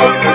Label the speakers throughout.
Speaker 1: Thank you.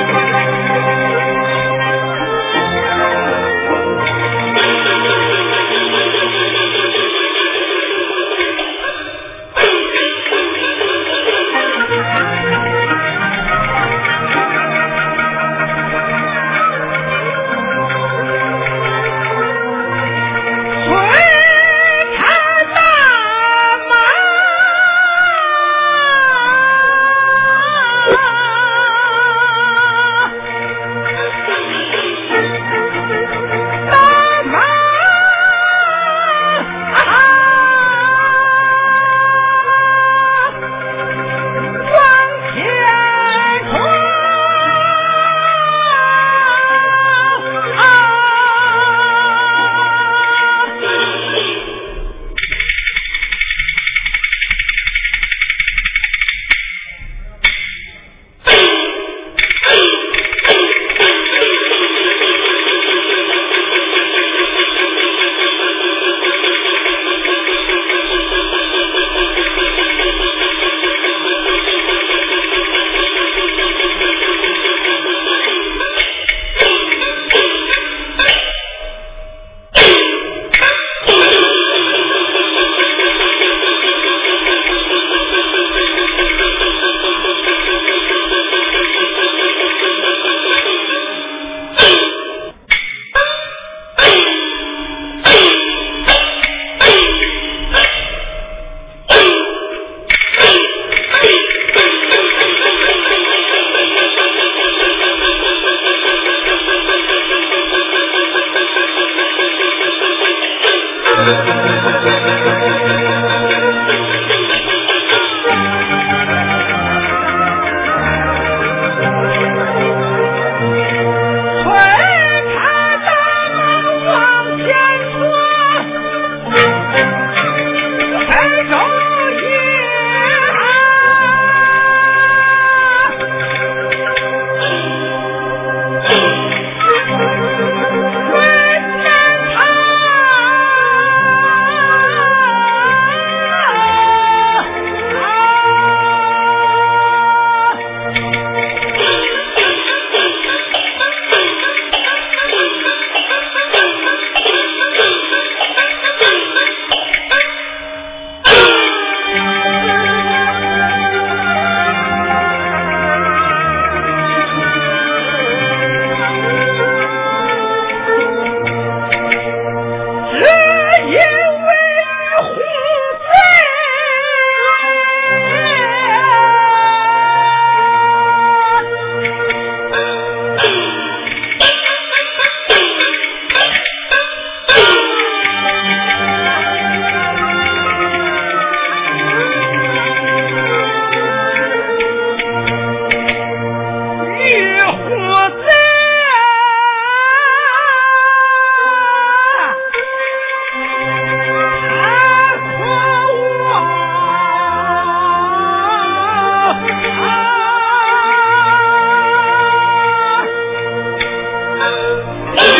Speaker 1: Hello.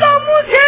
Speaker 1: 到目前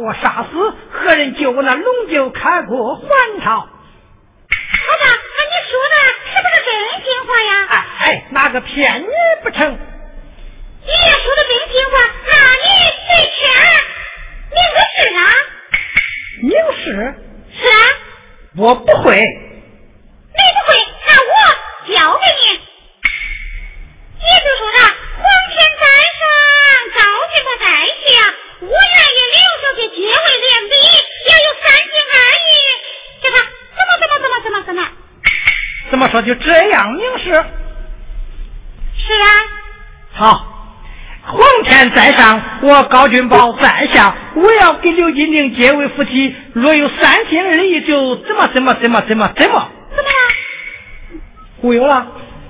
Speaker 1: 我
Speaker 2: 杀，何人救我那龙九开国还朝？
Speaker 3: 好吧，那你说的是不是真心话呀？
Speaker 2: 哎哎，哪个骗你不成？
Speaker 3: 你要说的真心话，那你谁欠？明个事啊？
Speaker 2: 明事？
Speaker 3: 是啊。
Speaker 2: 我不会。
Speaker 3: 你不会，那我教给你。也就说啥？皇天在上，朝廷不在下。我愿意刘小姐结为连理，要有三心二意。这个怎么怎么怎么怎么怎么？
Speaker 2: 怎么说就这样明示？
Speaker 3: 是啊。
Speaker 2: 好。皇天在上，我高君宝在下，我要跟刘金玲结为夫妻。若有三心二意，就怎么怎么怎么怎么怎么？
Speaker 3: 怎么了？
Speaker 2: 忽悠了？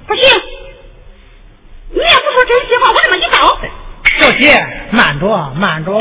Speaker 3: 不行！你要不说真心话，我怎么一刀。
Speaker 2: 小姐，慢着，慢着。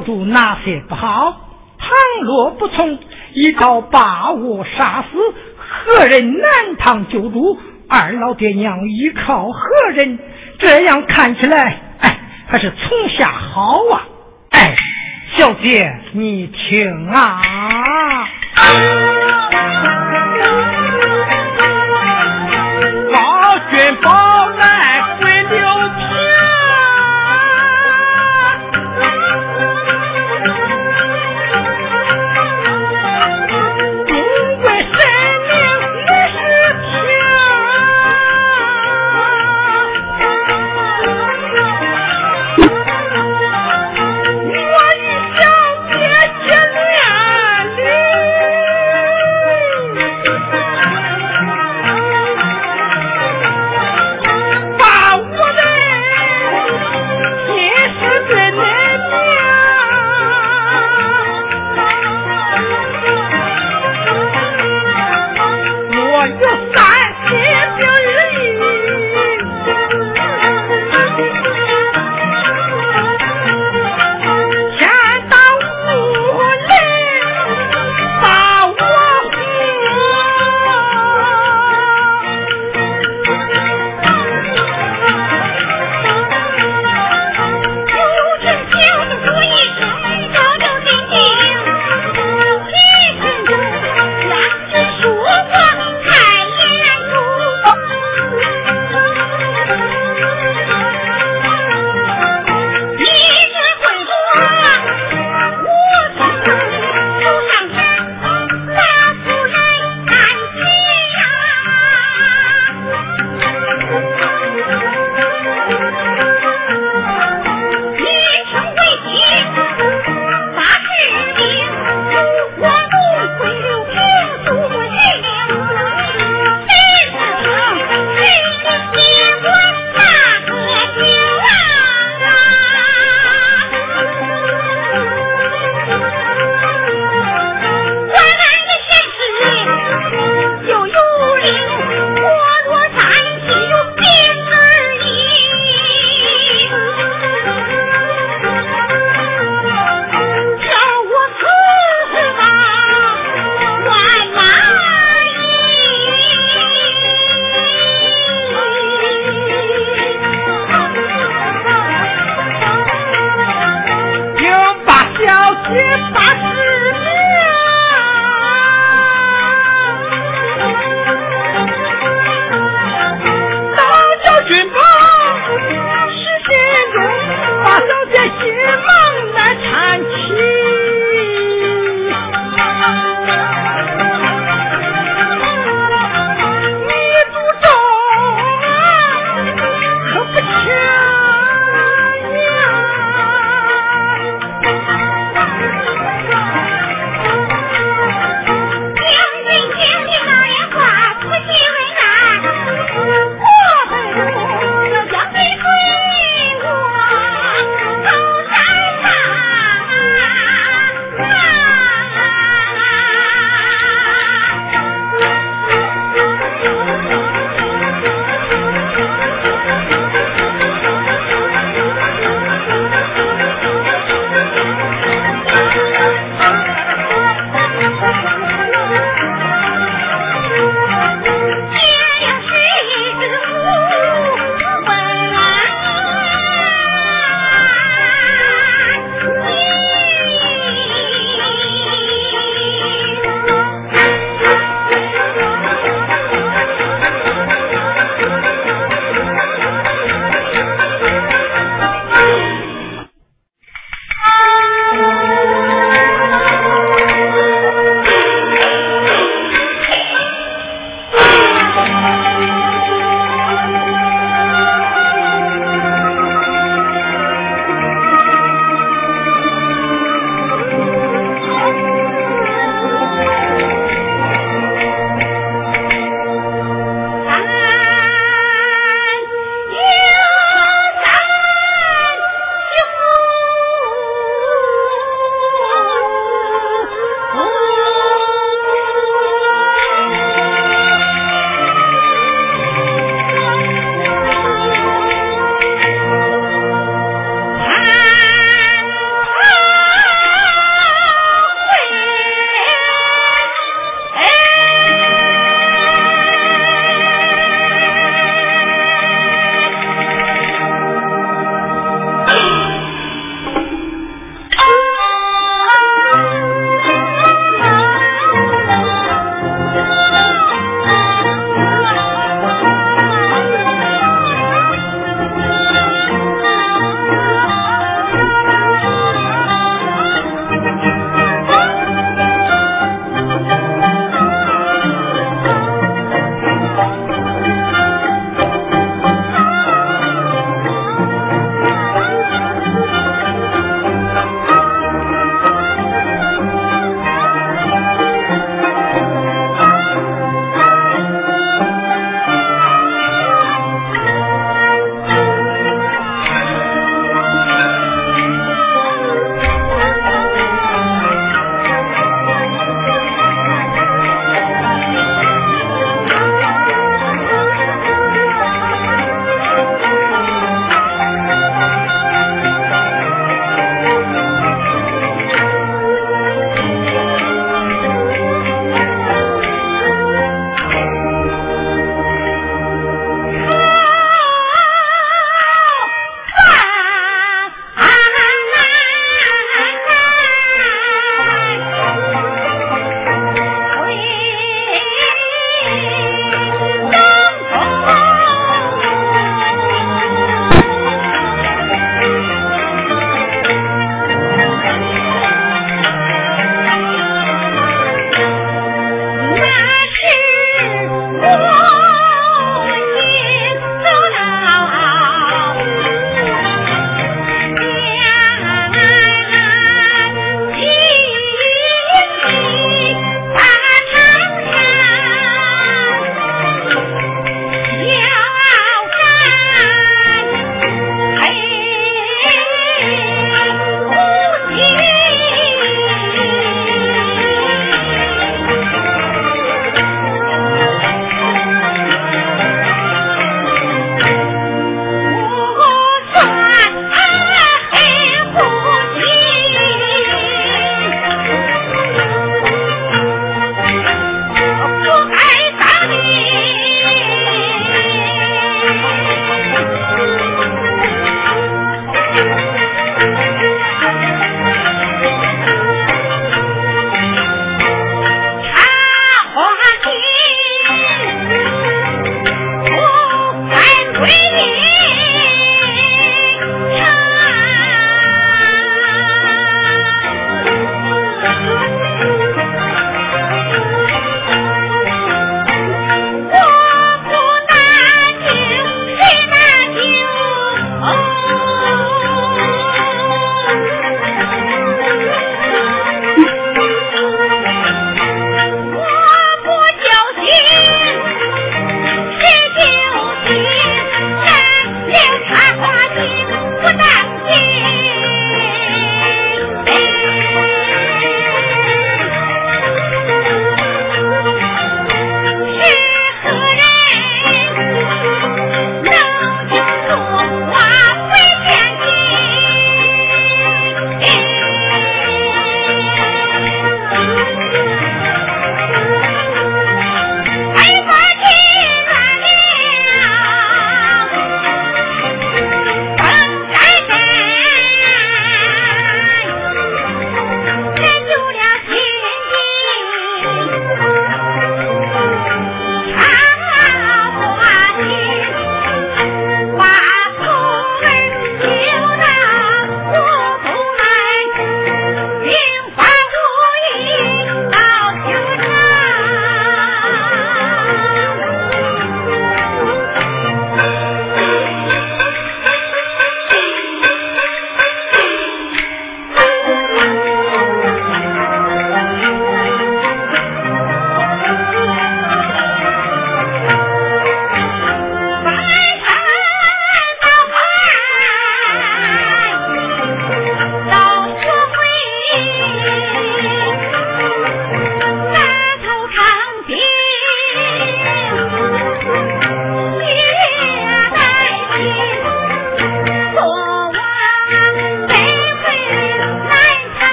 Speaker 2: 主哪些不好？倘若不从，一刀把我杀死，何人南唐救主？二老爹娘依靠何人？这样看起来，哎，还是从下好啊！哎，小姐，你听啊。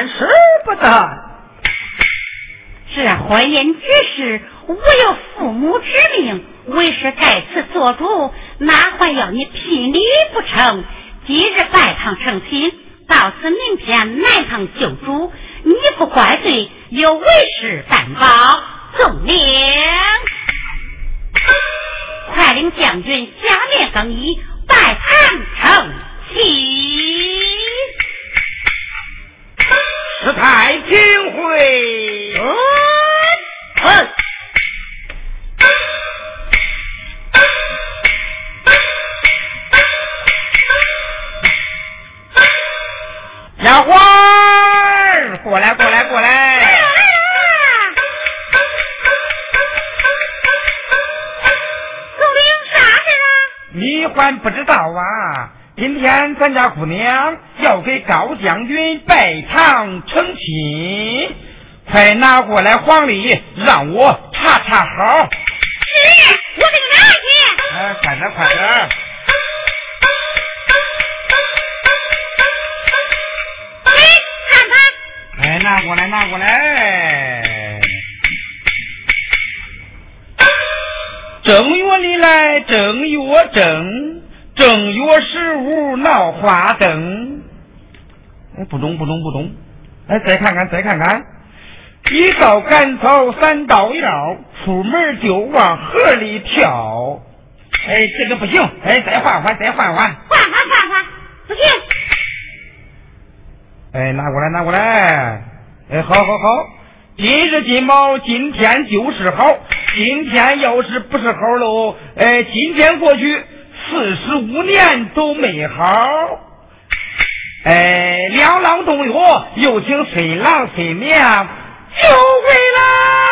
Speaker 2: 万万使不得。
Speaker 3: 这婚姻之事，我有父母之命，为师在此做主，哪还要你聘礼不成？今日拜堂成亲，到此明天南堂就主，你不怪罪，有为师担保。纵领，快领将军下面更衣，拜堂成亲。
Speaker 1: 师太请回。丫鬟，过来，过来，过来！
Speaker 3: 总领啥事啊？
Speaker 1: 你还不知道啊？今天咱家姑娘要给高将军拜堂成亲，快拿过来黄历，让我查查好。
Speaker 3: 是，我给你拿去。
Speaker 1: 哎，快点，快点！哎，拿过来，拿过来。正月里来正月正，正月十五闹花灯。哎，不中，不中，不中。哎，再看看，再看看。一道赶草三道药，出门就往河里跳。哎，这个不行。哎，再换换，再换换。
Speaker 3: 换换换换，不行。
Speaker 1: 哎，拿过来，拿过来。哎，好好好，今日金卯，今天就是好。今天要是不是好喽，哎，今天过去四十五年都没好。哎，两郎冬月，又请孙郎孙娘就回来。